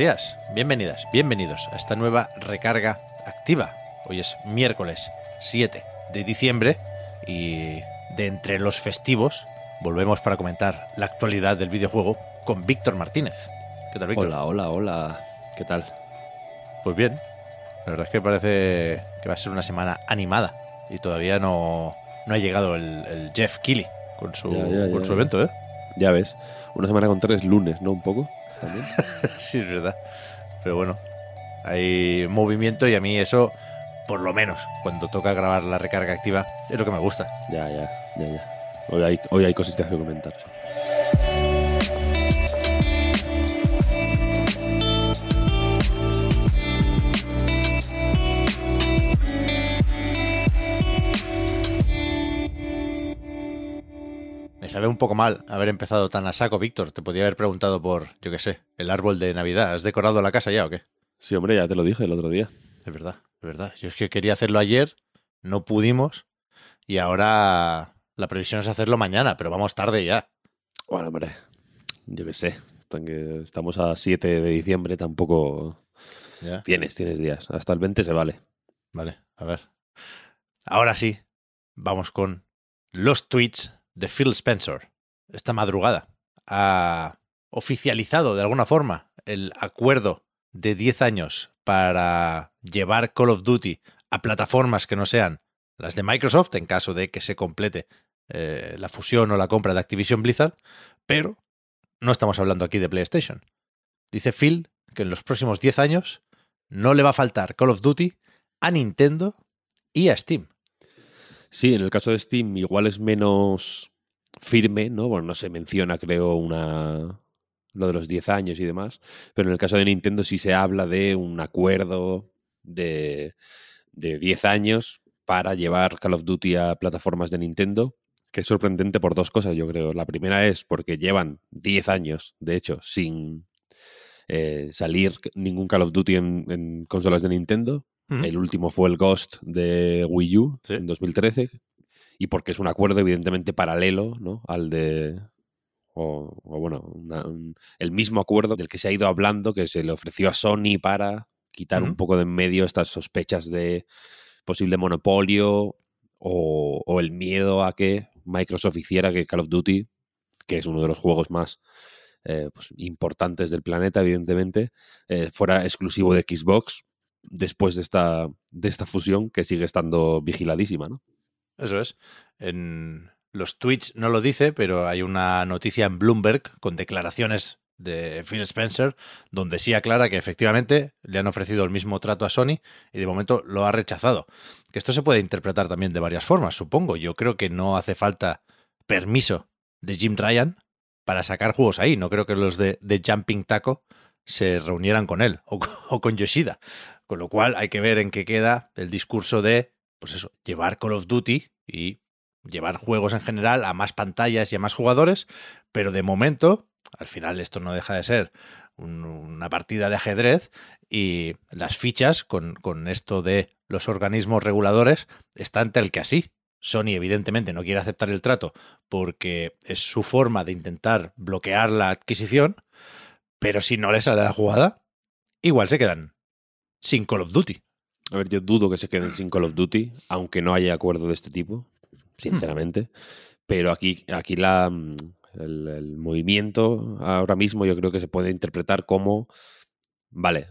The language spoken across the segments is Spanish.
Días, bienvenidas, bienvenidos a esta nueva recarga activa. Hoy es miércoles 7 de diciembre y de entre los festivos volvemos para comentar la actualidad del videojuego con Víctor Martínez. ¿Qué tal, Víctor? Hola, hola, hola. ¿Qué tal? Pues bien, la verdad es que parece que va a ser una semana animada y todavía no, no ha llegado el, el Jeff Keighley con su, Ya, ya, con ya, su evento, ¿eh? Ya ves, una semana con tres lunes, ¿no? Un poco. También. sí, es verdad. Pero bueno, hay movimiento y a mí eso, por lo menos, cuando toca grabar la recarga activa, es lo que me gusta. ya, ya, ya, ya. Hoy hay, hoy hay cositas que comentar. Sabe un poco mal haber empezado tan a saco, Víctor. Te podía haber preguntado por, yo qué sé, el árbol de Navidad. ¿Has decorado la casa ya o qué? Sí, hombre, ya te lo dije el otro día. Es verdad, es verdad. Yo es que quería hacerlo ayer, no pudimos y ahora la previsión es hacerlo mañana, pero vamos tarde ya. Bueno, hombre, yo qué sé. Estamos a 7 de diciembre, tampoco Ya. tienes, tienes días. Hasta el 20 se vale. Vale, a ver. Ahora sí, vamos con los tweets de Phil Spencer. Esta madrugada ha oficializado de alguna forma el acuerdo de 10 años para llevar Call of Duty a plataformas que no sean las de Microsoft en caso de que se complete eh, la fusión o la compra de Activision Blizzard, pero no estamos hablando aquí de PlayStation. Dice Phil que en los próximos 10 años no le va a faltar Call of Duty a Nintendo y a Steam. Sí, en el caso de Steam igual es menos firme, ¿no? Bueno, no se menciona, creo, una lo de los 10 años y demás, pero en el caso de Nintendo sí se habla de un acuerdo de, de 10 años para llevar Call of Duty a plataformas de Nintendo, que es sorprendente por dos cosas, yo creo. La primera es porque llevan 10 años, de hecho, sin eh, salir ningún Call of Duty en, en consolas de Nintendo. El último fue el Ghost de Wii U Sí. en 2013. Y porque es un acuerdo, evidentemente, paralelo ¿no? al de. O, o bueno, una- un- el mismo acuerdo del que se ha ido hablando, que se le ofreció a Sony para quitar un poco de en medio estas sospechas de posible monopolio o, o el miedo a que Microsoft hiciera que Call of Duty, que es uno de los juegos más eh, pues, importantes del planeta, evidentemente, eh, fuera exclusivo de Xbox después de esta, de esta fusión que sigue estando vigiladísima, ¿no? Eso es. En los tweets no lo dice, pero hay una noticia en Bloomberg con declaraciones de Phil Spencer donde sí aclara que efectivamente le han ofrecido el mismo trato a Sony y de momento lo ha rechazado. Que esto se puede interpretar también de varias formas, supongo. Yo creo que no hace falta permiso de Jim Ryan para sacar juegos ahí. No creo que los de, de Jumping Taco se reunieran con él o, o con Yoshida. Con lo cual hay que ver en qué queda el discurso de, pues eso, llevar Call of Duty y llevar juegos en general a más pantallas y a más jugadores, pero de momento, al final esto no deja de ser un- una partida de ajedrez y las fichas con, con esto de los organismos reguladores están tal que así. Sony evidentemente no quiere aceptar el trato porque es su forma de intentar bloquear la adquisición, pero si no le sale la jugada, igual se quedan sin Call of Duty. A ver, yo dudo que se queden sin Call of Duty, aunque no haya acuerdo de este tipo, sinceramente. Pero aquí, aquí la, mm, el movimiento ahora mismo yo creo que se puede interpretar como, vale,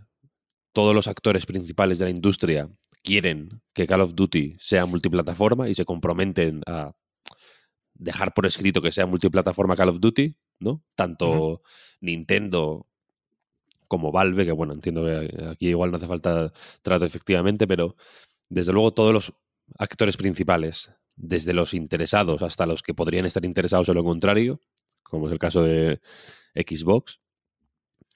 todos los actores principales de la industria quieren que Call of Duty sea multiplataforma y se comprometen a dejar por escrito que sea multiplataforma Call of Duty, ¿no? Tanto Nintendo como Valve, que bueno, entiendo que aquí igual no hace falta trato efectivamente, pero desde luego todos los actores principales desde los interesados hasta los que podrían estar interesados en lo contrario, como es el caso de Xbox,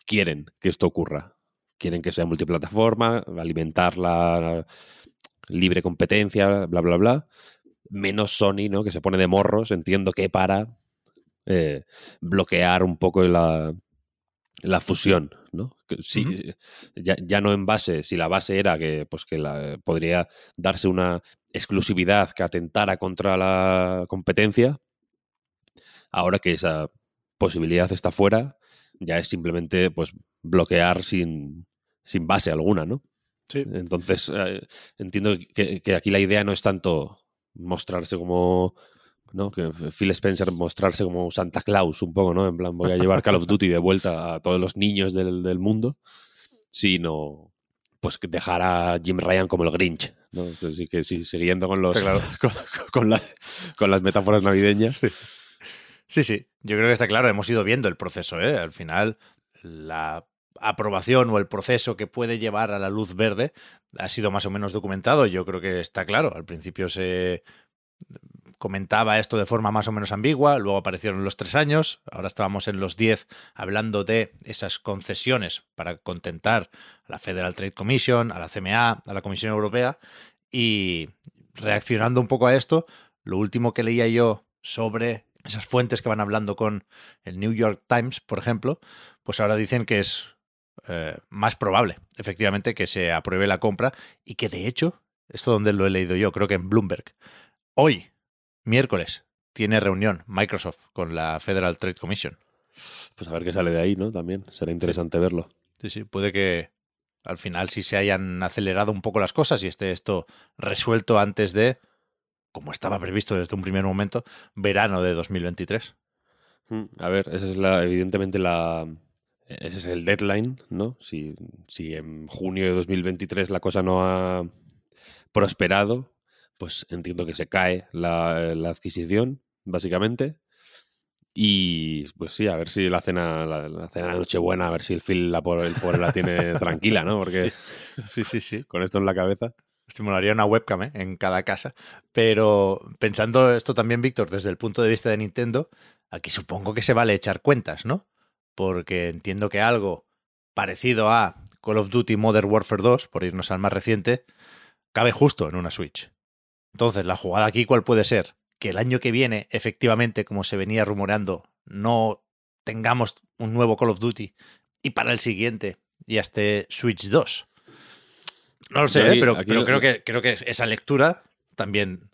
quieren que esto ocurra. Quieren que sea multiplataforma, alimentar la libre competencia, bla, bla, bla. Menos Sony, ¿no? Que se pone de morros, entiendo que para eh, bloquear un poco la, la fusión, ¿no? Si, ya, ya, no en base, si la base era que, pues que la, podría darse una exclusividad que atentara contra la competencia, ahora que esa posibilidad está fuera, ya es simplemente pues bloquear sin, sin base alguna, ¿no? Sí. Entonces, eh, entiendo que, que, aquí la idea no es tanto mostrarse como ¿no? Que Phil Spencer mostrarse como Santa Claus un poco, ¿no? En plan, voy a llevar Call of Duty de vuelta a todos los niños del, del mundo, sino pues dejar a Jim Ryan como el Grinch, ¿no? Así que sí, siguiendo con los claro. con, con, las, con las metáforas navideñas. Sí. sí, sí. Yo creo que está claro, hemos ido viendo el proceso, ¿eh? Al final, la aprobación o el proceso que puede llevar a la luz verde ha sido más o menos documentado. Yo creo que está claro. Al principio se comentaba esto de forma más o menos ambigua, luego aparecieron los tres años, ahora estábamos en los diez hablando de esas concesiones para contentar a la Federal Trade Commission, a la CMA, a la Comisión Europea, y reaccionando un poco a esto, lo último que leía yo sobre esas fuentes que van hablando con el New York Times, por ejemplo, pues ahora dicen que es eh, más probable, efectivamente, que se apruebe la compra y que de hecho, esto donde lo he leído yo, creo que en Bloomberg, hoy miércoles tiene reunión Microsoft con la Federal Trade Commission. Pues a ver qué sale de ahí, ¿no? También será interesante verlo. Sí, sí, puede que al final sí se hayan acelerado un poco las cosas y esté esto resuelto antes de, como estaba previsto desde un primer momento, verano de 2023. Hmm, A ver, esa es la, evidentemente la, ese es el deadline, ¿no? Si, si en junio de 2023 la cosa no ha prosperado, pues entiendo que se cae la, la, adquisición, básicamente. Y pues sí, a ver si la cena, la, la cena de Nochebuena, a ver si el Phil la, por, el pobre la tiene tranquila, ¿no? Porque sí, sí, sí. Con esto en la cabeza. Estimularía una webcam ¿eh? en cada casa. Pero pensando esto también, Víctor, desde el punto de vista de Nintendo, aquí supongo que se vale echar cuentas, ¿no? Porque entiendo que algo parecido a Call of Duty Modern Warfare 2, por irnos al más reciente, cabe justo en una Switch. Entonces, la jugada aquí, ¿cuál puede ser? Que el año que viene, efectivamente, como se venía rumoreando, no tengamos un nuevo Call of Duty y para el siguiente ya esté Switch 2. No lo sé, aquí, ¿eh? pero, pero lo... creo, que, creo que esa lectura también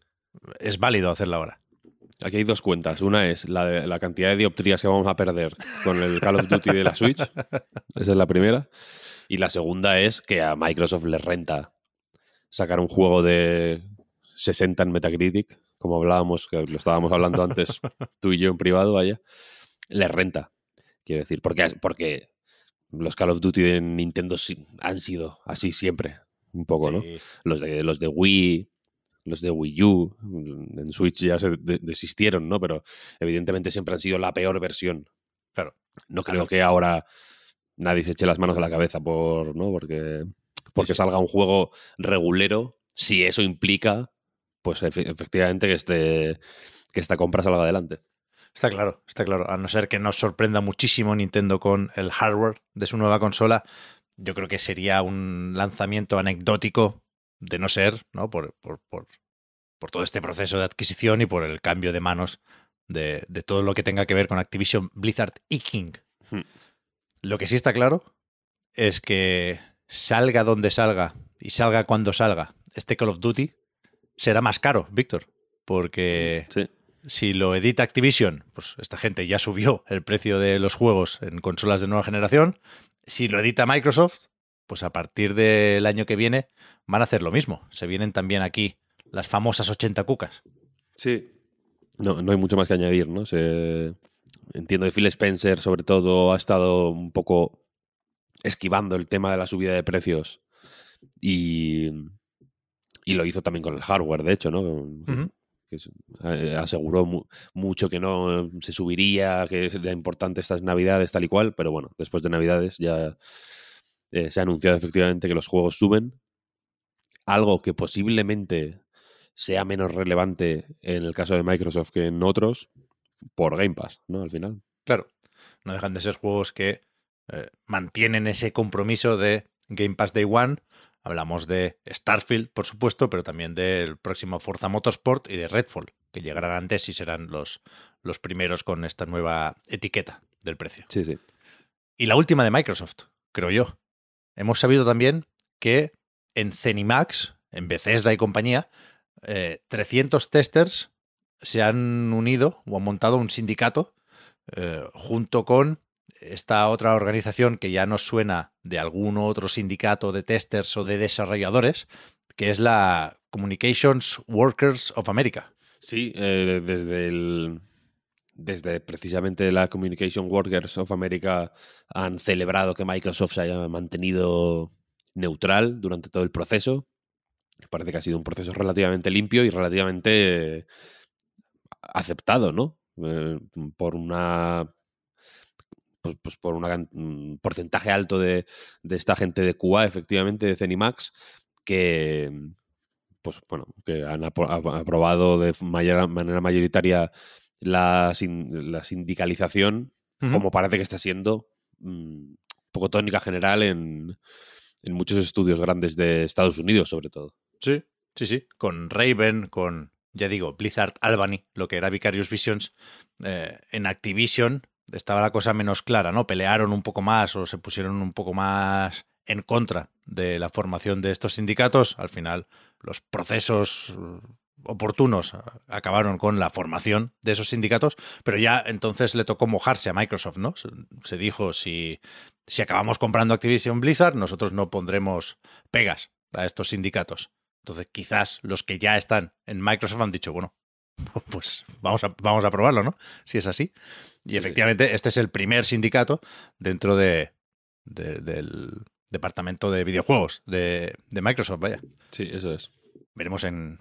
es válido hacerla ahora. Aquí hay dos cuentas. Una es la, de, la cantidad de dioptrías que vamos a perder con el Call of Duty de la Switch. Esa es la primera. Y la segunda es que a Microsoft le renta sacar un juego de 60 en Metacritic, como hablábamos, que lo estábamos hablando antes tú y yo en privado, vaya, le renta. Quiero decir, porque, porque los Call of Duty de Nintendo han sido así siempre, un poco, sí. ¿no? Los de, los de Wii, los de Wii U, en Switch ya se de desistieron, ¿no? Pero evidentemente siempre han sido la peor versión. Claro. No creo que ahora nadie se eche las manos a la cabeza por, ¿no? Porque, porque sí, sí. salga un juego regulero, si eso implica pues efectivamente que, este, que esta compra salga adelante. Está claro, está claro. A no ser que nos sorprenda muchísimo Nintendo con el hardware de su nueva consola, yo creo que sería un lanzamiento anecdótico de no ser, ¿no? Por, por, por, por todo este proceso de adquisición y por el cambio de manos de, de, todo lo que tenga que ver con Activision, Blizzard y King. Hmm. Lo que sí está claro es que salga donde salga y salga cuando salga este Call of Duty, será más caro, Víctor, porque sí. si lo edita Activision, pues esta gente ya subió el precio de los juegos en consolas de nueva generación. Si lo edita Microsoft, pues a partir del año que viene van a hacer lo mismo. Se vienen también aquí las famosas 80 cucas. Sí. No, no hay mucho más que añadir, ¿no? Se... Entiendo que Phil Spencer, sobre todo, ha estado un poco esquivando el tema de la subida de precios y, y lo hizo también con el hardware, de hecho, ¿no? Uh -huh. Que eh, aseguró mu mucho que no se subiría, que era importante estas navidades, tal y cual, pero bueno, después de navidades ya eh, se ha anunciado efectivamente que los juegos suben. Algo que posiblemente sea menos relevante en el caso de Microsoft que en otros por Game Pass, ¿no? Al final. Claro, no dejan de ser juegos que eh, mantienen ese compromiso de Game Pass Day One. Hablamos de Starfield, por supuesto, pero también del próximo Forza Motorsport y de Redfall, que llegarán antes y serán los, los primeros con esta nueva etiqueta del precio. Sí, sí. Y la última de Microsoft, creo yo. Hemos sabido también que en Zenimax, en Bethesda y compañía, eh, 300 testers se han unido o han montado un sindicato eh, junto con esta otra organización que ya nos suena de algún otro sindicato de testers o de desarrolladores, que es la Communications Workers of America. Sí, eh, desde el, desde precisamente la Communication Workers of America han celebrado que Microsoft se haya mantenido neutral durante todo el proceso. Parece que ha sido un proceso relativamente limpio y relativamente aceptado, ¿no? Eh, por una pues, pues por un porcentaje alto de, de, esta gente de QA, efectivamente, de Cenimax, que pues bueno, que han aprobado de mayor, manera mayoritaria la, la sindicalización, uh -huh. como parece que está siendo un poco tónica general en, en muchos estudios grandes de Estados Unidos, sobre todo. Sí, sí, sí. Con Raven, con ya digo, Blizzard Albany, lo que era Vicarious Visions, eh, en Activision estaba la cosa menos clara, ¿no? Pelearon un poco más o se pusieron un poco más en contra de la formación de estos sindicatos. Al final, los procesos oportunos acabaron con la formación de esos sindicatos, pero ya entonces le tocó mojarse a Microsoft, ¿no? Se dijo, si, si acabamos comprando Activision Blizzard, nosotros no pondremos pegas a estos sindicatos. Entonces, quizás los que ya están en Microsoft han dicho, bueno, pues vamos a, vamos a probarlo, ¿no? Si es así. Y sí, efectivamente, sí. este es el primer sindicato dentro de, de, del departamento de videojuegos de, de, Microsoft, vaya. Sí, eso es. Veremos en,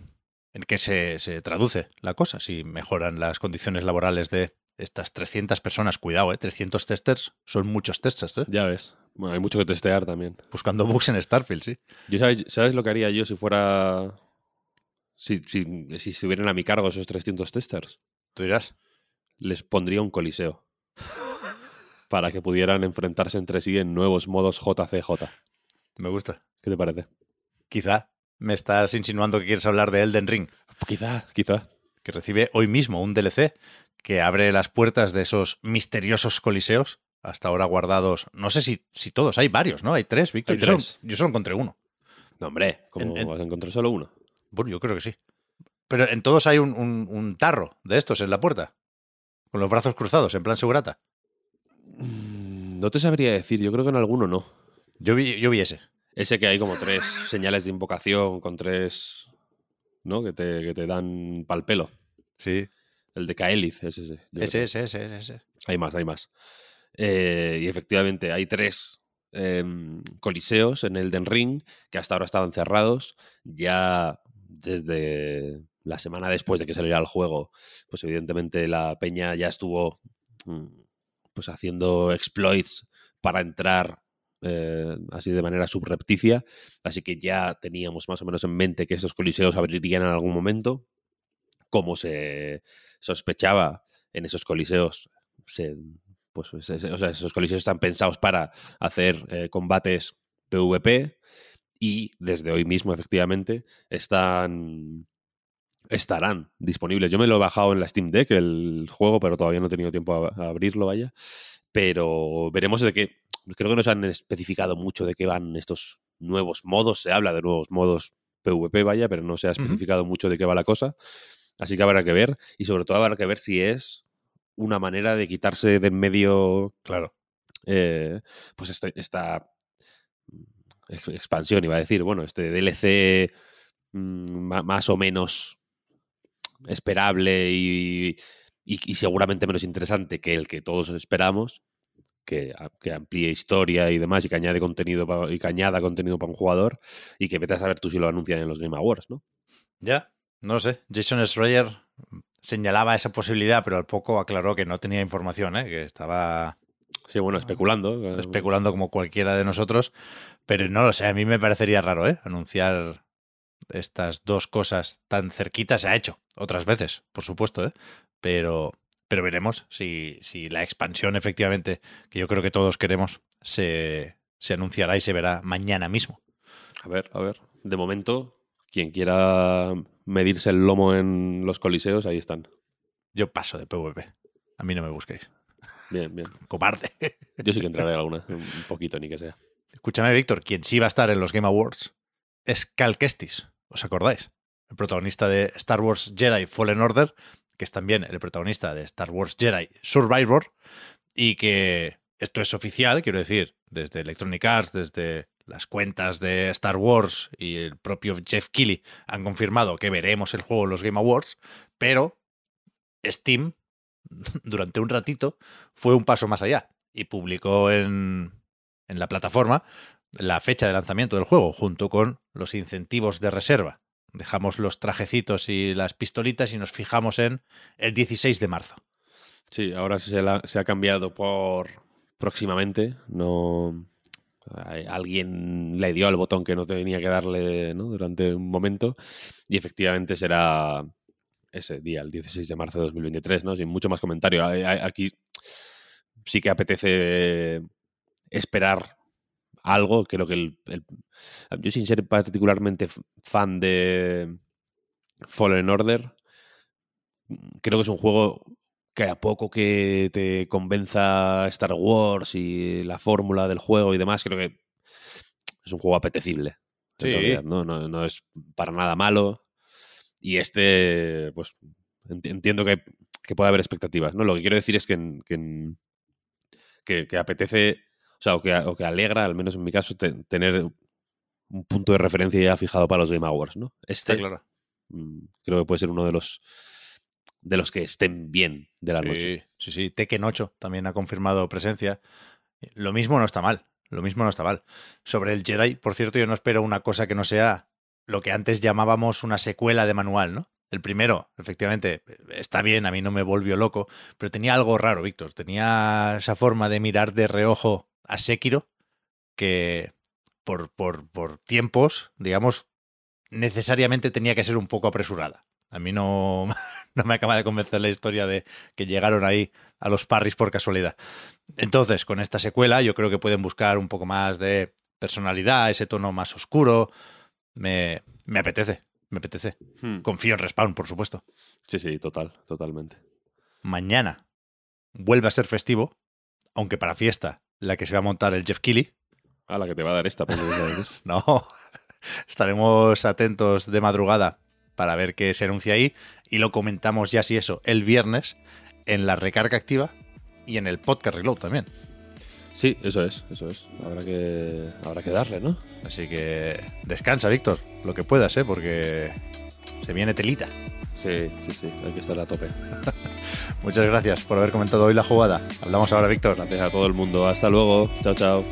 en qué se, se, traduce la cosa, si mejoran las condiciones laborales de estas 300 personas. Cuidado, ¿eh? 300 testers son muchos testers, ¿eh? Ya ves. Bueno, hay mucho que testear también. Buscando bugs en Starfield, sí. Yo sabes, ¿Sabes lo que haría yo si fuera. Si, si, si estuvieran a mi cargo esos 300 testers? Tú dirás. Les pondría un coliseo. para que pudieran enfrentarse entre sí en nuevos modos JCJ. Me gusta. ¿Qué te parece? Quizá me estás insinuando que quieres hablar de Elden Ring. Quizá, quizá. Que recibe hoy mismo un DLC que abre las puertas de esos misteriosos coliseos hasta ahora guardados. No sé si, si todos, hay varios, ¿no? Hay tres, Víctor. Yo. Solo, yo, Solo, encontré uno. No, hombre, ¿cómo en, en... vas a encontrar solo uno? Bueno, yo creo que sí. Pero en todos hay un, un, un, tarro de estos en la puerta. Con los brazos cruzados, en plan segurata. Mm, No te sabría decir, yo creo que en alguno no. Yo vi, yo vi ese. Ese que hay como tres señales de invocación con tres. ¿No? Que te, que te dan pal pelo. Sí. El de Kaelith, ese, ese. Ese, ese, ese, ese. Hay más, hay más. Eh, y efectivamente, hay tres eh, coliseos en el Den Ring que hasta ahora estaban cerrados. Ya desde la semana después de que saliera el juego, pues evidentemente la peña ya estuvo mm, pues haciendo exploits para entrar eh, así de manera subrepticia. Así que ya teníamos más o menos en mente que esos coliseos abrirían en algún momento. Como se sospechaba en esos coliseos, se, pues, o sea, esos coliseos están pensados para hacer eh, combates PvP y desde hoy mismo, efectivamente, están estarán disponibles. Yo me lo he bajado en la Steam Deck, el juego, pero todavía no he tenido tiempo a, a abrirlo, vaya. Pero veremos de qué. Creo que nos han especificado mucho de qué van estos nuevos modos. Se habla de nuevos modos PvP, vaya, pero no se ha especificado uh -huh. mucho de qué va la cosa. Así que habrá que ver. Y sobre todo habrá que ver si es una manera de quitarse de en medio. Claro. Eh, pues esta, esta expansión, iba a decir. Bueno, este DLC mmm, más o menos esperable y, y, y, seguramente menos interesante que el que todos esperamos, que, que, amplíe historia y demás y que añade contenido y que añada contenido para un jugador y que vete a saber tú si lo anuncian en los Game Awards, ¿no? Ya, no lo sé. Jason Schreier señalaba esa posibilidad, pero al poco aclaró que no tenía información, ¿eh? que estaba... Sí, bueno, especulando. Especulando como cualquiera de nosotros, pero no lo sé, a mí me parecería raro, ¿eh? Anunciar estas dos cosas tan cerquitas. Se ha hecho otras veces, por supuesto, ¿eh? pero, pero veremos si, si la expansión efectivamente, que yo creo que todos queremos, se, se anunciará y se verá mañana mismo. A ver, a ver. De momento, quien quiera medirse el lomo en los coliseos, ahí están. Yo paso de PvP. A mí no me busquéis. Bien, bien. Cobarde. Yo sí que entraré alguna, un poquito ni que sea. Escúchame, Víctor, quien sí va a estar en los Game Awards es Cal Kestis. ¿Os acordáis? El protagonista de Star Wars Jedi Fallen Order, que es también el protagonista de Star Wars Jedi Survivor, y que esto es oficial, quiero decir, desde Electronic Arts, desde las cuentas de Star Wars y el propio Jeff Keighley han confirmado que veremos el juego en los Game Awards, pero Steam durante un ratito fue un paso más allá y publicó en, en la plataforma la fecha de lanzamiento del juego junto con los incentivos de reserva. Dejamos los trajecitos y las pistolitas y nos fijamos en el 16 de marzo. Sí, ahora se, ha cambiado por próximamente. No. hay- Alguien le dio al botón que no tenía que darle ¿no? durante un momento. Y efectivamente será ese día, el 16 de marzo de 2023, ¿no? Sin mucho más comentario. Aquí sí que apetece esperar algo. Creo que el, el- yo sin ser particularmente fan de Fallen Order, creo que es un juego que a poco que te convenza Star Wars y la fórmula del juego y demás, creo que es un juego apetecible. Sí. realidad, ¿no? No, no es para nada malo. Y este, pues enti- entiendo que, que puede haber expectativas. ¿no? Lo que quiero decir es que, que apetece, o sea, o que, o que alegra, al menos en mi caso, te- tener un punto de referencia ya fijado para los Game Awards. ¿no? Este, Está claro. mm, creo que puede ser uno de los de los que estén bien de la noche. Sí, sí, sí. Tekken 8 también ha confirmado presencia. Lo mismo no está mal. Lo mismo no está mal. Sobre el Jedi, por cierto, yo no espero una cosa que no sea lo que antes llamábamos una secuela de manual, ¿no? El primero, efectivamente, está bien, a mí no me volvió loco, pero tenía algo raro, Víctor. Tenía esa forma de mirar de reojo a Sekiro que por, por, por tiempos, digamos, necesariamente tenía que ser un poco apresurada. A mí no, no me acaba de convencer la historia de que llegaron ahí a los parries por casualidad. Entonces, con esta secuela, yo creo que pueden buscar un poco más de personalidad, ese tono más oscuro. Me, me apetece, me apetece. Hmm. Confío en Respawn, por supuesto. Sí, sí, total, totalmente. Mañana vuelve a ser festivo, aunque para fiesta la que se va a montar el Jeff Keighley. A la que te va a dar esta. pues. No, estaremos atentos de madrugada para ver qué se anuncia ahí y lo comentamos ya si eso el viernes en la recarga activa y en el podcast reload también. sí, eso es, eso es. Habrá que, habrá que darle, ¿no? Así que descansa, Víctor, lo que puedas, ¿eh? porque se viene telita. Sí, sí, sí, hay que estar a tope. Muchas gracias por haber comentado hoy la jugada. Hablamos ahora, Víctor. Gracias a todo el mundo. Hasta luego. Chao, chao.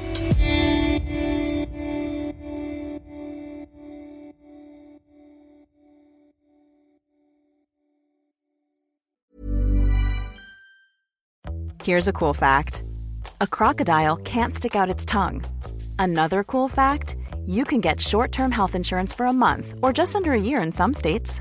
Here's a cool fact a crocodile can't stick out its tongue. Another cool fact you can get short term health insurance for a month or just under a year in some states.